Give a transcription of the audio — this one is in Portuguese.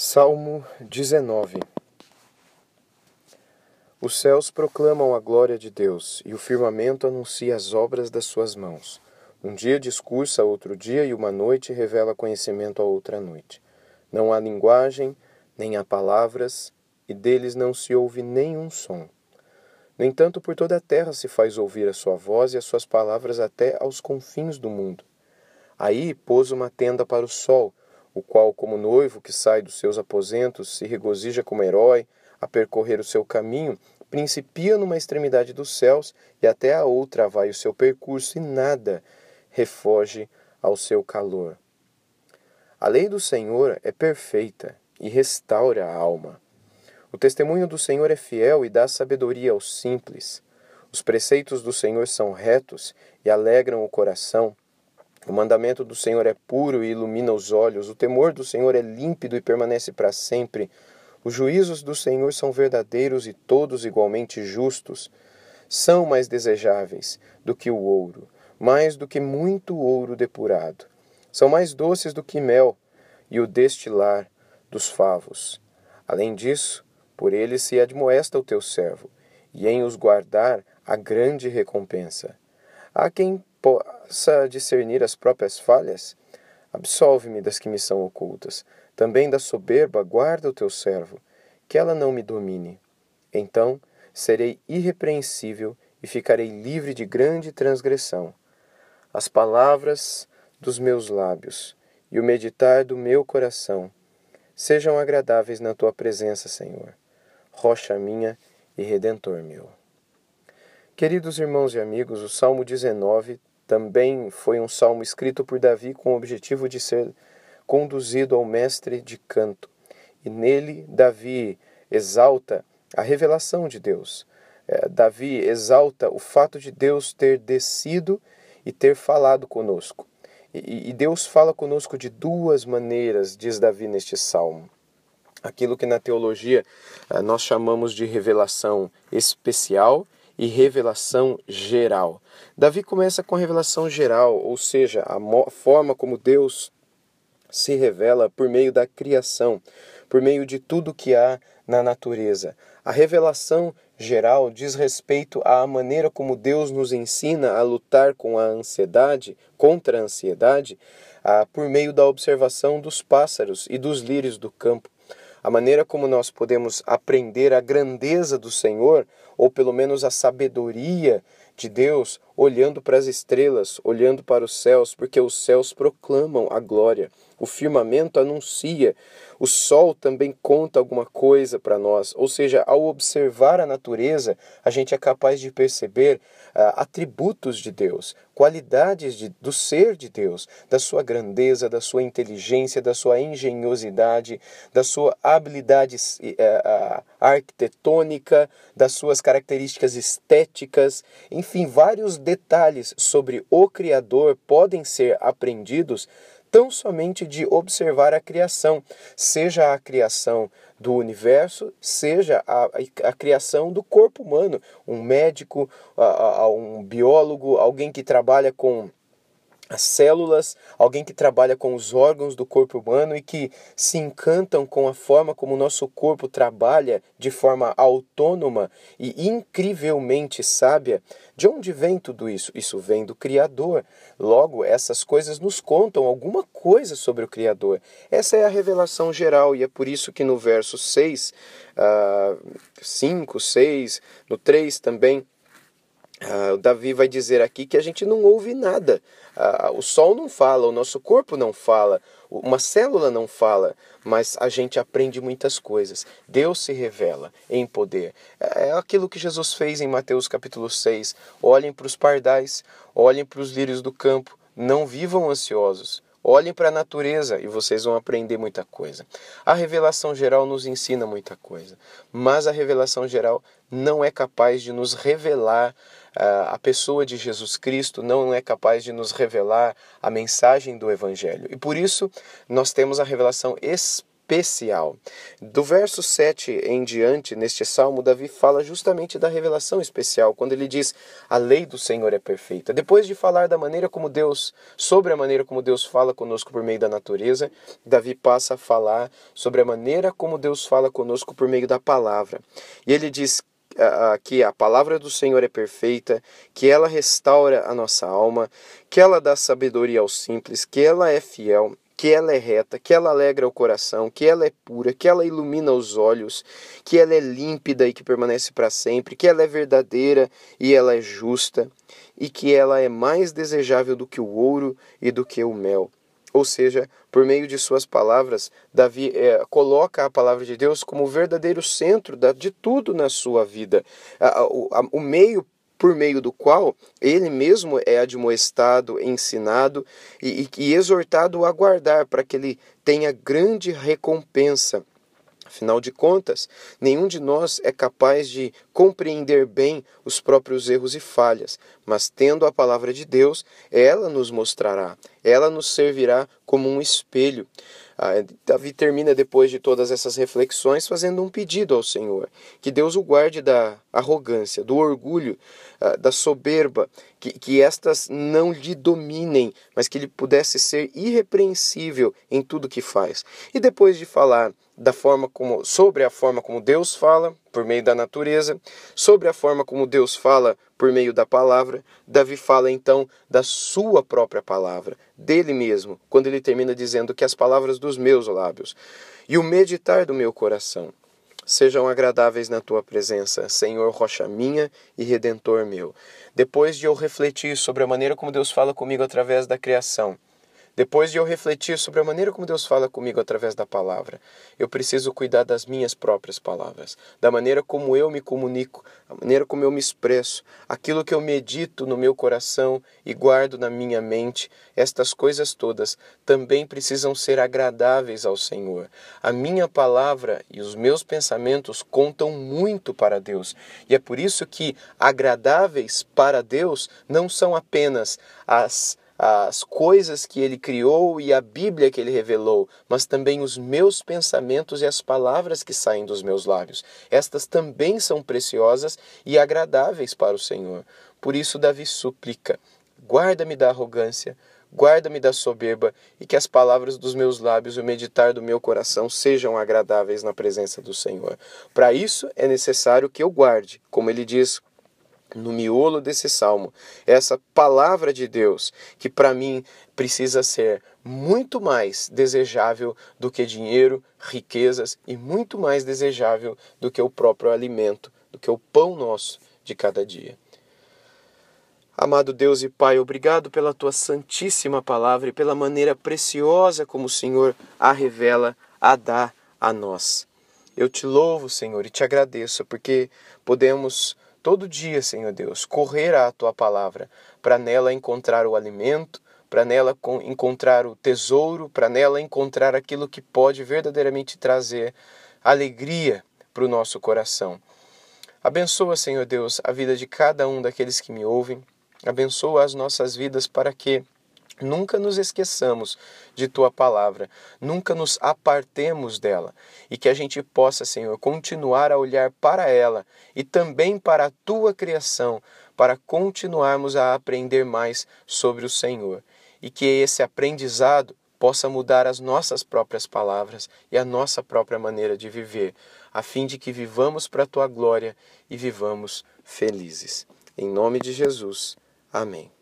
Salmo 19 Os céus proclamam a glória de Deus, e o firmamento anuncia as obras das suas mãos. Um dia discursa outro dia, e uma noite revela conhecimento a outra noite. Não há linguagem, nem há palavras, e deles não se ouve nenhum som. No entanto, por toda a terra se faz ouvir a sua voz e as suas palavras até aos confins do mundo. Aí pôs uma tenda para o sol, o qual, como noivo que sai dos seus aposentos, se regozija como herói a percorrer o seu caminho, principia numa extremidade dos céus e até a outra vai o seu percurso e nada refoge ao seu calor. A lei do Senhor é perfeita e restaura a alma. O testemunho do Senhor é fiel e dá sabedoria aos simples. Os preceitos do Senhor são retos e alegram o coração. O mandamento do Senhor é puro e ilumina os olhos, o temor do Senhor é límpido e permanece para sempre. Os juízos do Senhor são verdadeiros e todos igualmente justos. São mais desejáveis do que o ouro, mais do que muito ouro depurado. São mais doces do que mel e o destilar dos favos. Além disso, por eles se admoesta o teu servo, e em os guardar a grande recompensa. Há quem possa discernir as próprias falhas? Absolve-me das que me são ocultas. Também da soberba guarda o teu servo, que ela não me domine. Então serei irrepreensível e ficarei livre de grande transgressão. As palavras dos meus lábios e o meditar do meu coração sejam agradáveis na tua presença, Senhor, rocha minha e redentor meu. Queridos irmãos e amigos, o Salmo 19 também foi um salmo escrito por Davi com o objetivo de ser conduzido ao mestre de canto. E nele, Davi exalta a revelação de Deus. É, Davi exalta o fato de Deus ter descido e ter falado conosco. E, Deus fala conosco de duas maneiras, diz Davi neste salmo. Aquilo que na teologia é, nós chamamos de revelação especial e revelação geral. Davi começa com a revelação geral, ou seja, a forma como Deus se revela por meio da criação, por meio de tudo que há na natureza. A revelação geral diz respeito à maneira como Deus nos ensina a lutar com a ansiedade, contra a ansiedade, por meio da observação dos pássaros e dos lírios do campo a maneira como nós podemos aprender a grandeza do Senhor, ou pelo menos a sabedoria de Deus, olhando para as estrelas, olhando para os céus, porque os céus proclamam a glória, o firmamento anuncia, o sol também conta alguma coisa para nós, ou seja, ao observar a natureza, a gente é capaz de perceber uh, atributos de Deus, qualidades de, do ser de Deus, da sua grandeza, da sua inteligência, da sua engenhosidade, da sua habilidade uh, uh, arquitetônica, das suas características estéticas, enfim, vários detalhes sobre o Criador podem ser aprendidos tão somente de observar a criação, seja a criação do universo, seja a, a criação do corpo humano. Um médico, a, um biólogo, alguém que trabalha com as células, alguém que trabalha com os órgãos do corpo humano e que se encantam com a forma como o nosso corpo trabalha de forma autônoma e incrivelmente sábia. De onde vem tudo isso? Isso vem do Criador. Logo, essas coisas nos contam alguma coisa sobre o Criador. Essa é a revelação geral e é por isso que no verso 6, uh, 5, 6, no 3 também, Uh, Davi vai dizer aqui que a gente não ouve nada. O sol não fala, o nosso corpo não fala, uma célula não fala, mas a gente aprende muitas coisas. Deus se revela em poder. É, é aquilo que Jesus fez em Mateus capítulo 6. Olhem para os pardais, olhem para os lírios do campo, não vivam ansiosos. Olhem para a natureza e vocês vão aprender muita coisa. A revelação geral nos ensina muita coisa, mas a revelação geral não é capaz de nos revelar a pessoa de Jesus Cristo, não é capaz de nos revelar a mensagem do Evangelho. E por isso nós temos a revelação especial. Do verso 7 em diante, neste salmo, Davi fala justamente da revelação especial, quando ele diz: "A lei do Senhor é perfeita". Depois de falar da maneira como Deus, sobre a maneira como Deus fala conosco por meio da natureza, Davi passa a falar sobre a maneira como Deus fala conosco por meio da palavra. E ele diz que a palavra do Senhor é perfeita, que ela restaura a nossa alma, que ela dá sabedoria aos simples, que ela é fiel, que ela é reta, que ela alegra o coração, que ela é pura, que ela ilumina os olhos, que ela é límpida e que permanece para sempre, que ela é verdadeira e ela é justa, e que ela é mais desejável do que o ouro e do que o mel. Ou seja, por meio de suas palavras, Davi é, coloca a palavra de Deus como o verdadeiro centro de tudo na sua vida. O meio por meio do qual ele mesmo é admoestado, ensinado e, e, e exortado a guardar para que ele tenha grande recompensa Afinal de contas, nenhum de nós é capaz de compreender bem os próprios erros e falhas, mas tendo a palavra de Deus, ela nos mostrará, ela nos servirá como um espelho. Ah, Davi termina depois de todas essas reflexões fazendo um pedido ao Senhor: que Deus o guarde da arrogância, do orgulho, ah, da soberba, que, que estas não lhe dominem, mas que ele pudesse ser irrepreensível em tudo que faz. E depois de falar da forma como sobre a forma como Deus fala por meio da natureza, sobre a forma como Deus fala por meio da palavra, Davi fala então da sua própria palavra, dele mesmo, quando ele termina dizendo que as palavras dos meus lábios e o meditar do meu coração sejam agradáveis na tua presença, Senhor, rocha minha e redentor meu. Depois de eu refletir sobre a maneira como Deus fala comigo através da criação, depois de eu refletir sobre a maneira como Deus fala comigo através da palavra, eu preciso cuidar das minhas próprias palavras, da maneira como eu me comunico, a maneira como eu me expresso, aquilo que eu medito no meu coração e guardo na minha mente, estas coisas todas também precisam ser agradáveis ao Senhor. A minha palavra e os meus pensamentos contam muito para Deus, e é por isso que agradáveis para Deus não são apenas as as coisas que ele criou e a Bíblia que ele revelou, mas também os meus pensamentos e as palavras que saem dos meus lábios. Estas também são preciosas e agradáveis para o Senhor. Por isso, Davi suplica: guarda-me da arrogância, guarda-me da soberba e que as palavras dos meus lábios e o meditar do meu coração sejam agradáveis na presença do Senhor. Para isso é necessário que eu guarde, como ele diz no miolo desse salmo, essa palavra de Deus, que para mim precisa ser muito mais desejável do que dinheiro, riquezas e muito mais desejável do que o próprio alimento, do que o pão nosso de cada dia. Amado Deus e Pai, obrigado pela tua santíssima palavra e pela maneira preciosa como o Senhor a revela, a dá a nós. Eu te louvo, Senhor, e te agradeço porque podemos todo dia, Senhor Deus, correr à tua palavra, para nela encontrar o alimento, para nela encontrar o tesouro, para nela encontrar aquilo que pode verdadeiramente trazer alegria para o nosso coração. Abençoa, Senhor Deus, a vida de cada um daqueles que me ouvem. Abençoa as nossas vidas para que Nunca nos esqueçamos de tua palavra, nunca nos apartemos dela e que a gente possa, Senhor, continuar a olhar para ela e também para a tua criação, para continuarmos a aprender mais sobre o Senhor e que esse aprendizado possa mudar as nossas próprias palavras e a nossa própria maneira de viver, a fim de que vivamos para a tua glória e vivamos felizes. Em nome de Jesus. Amém.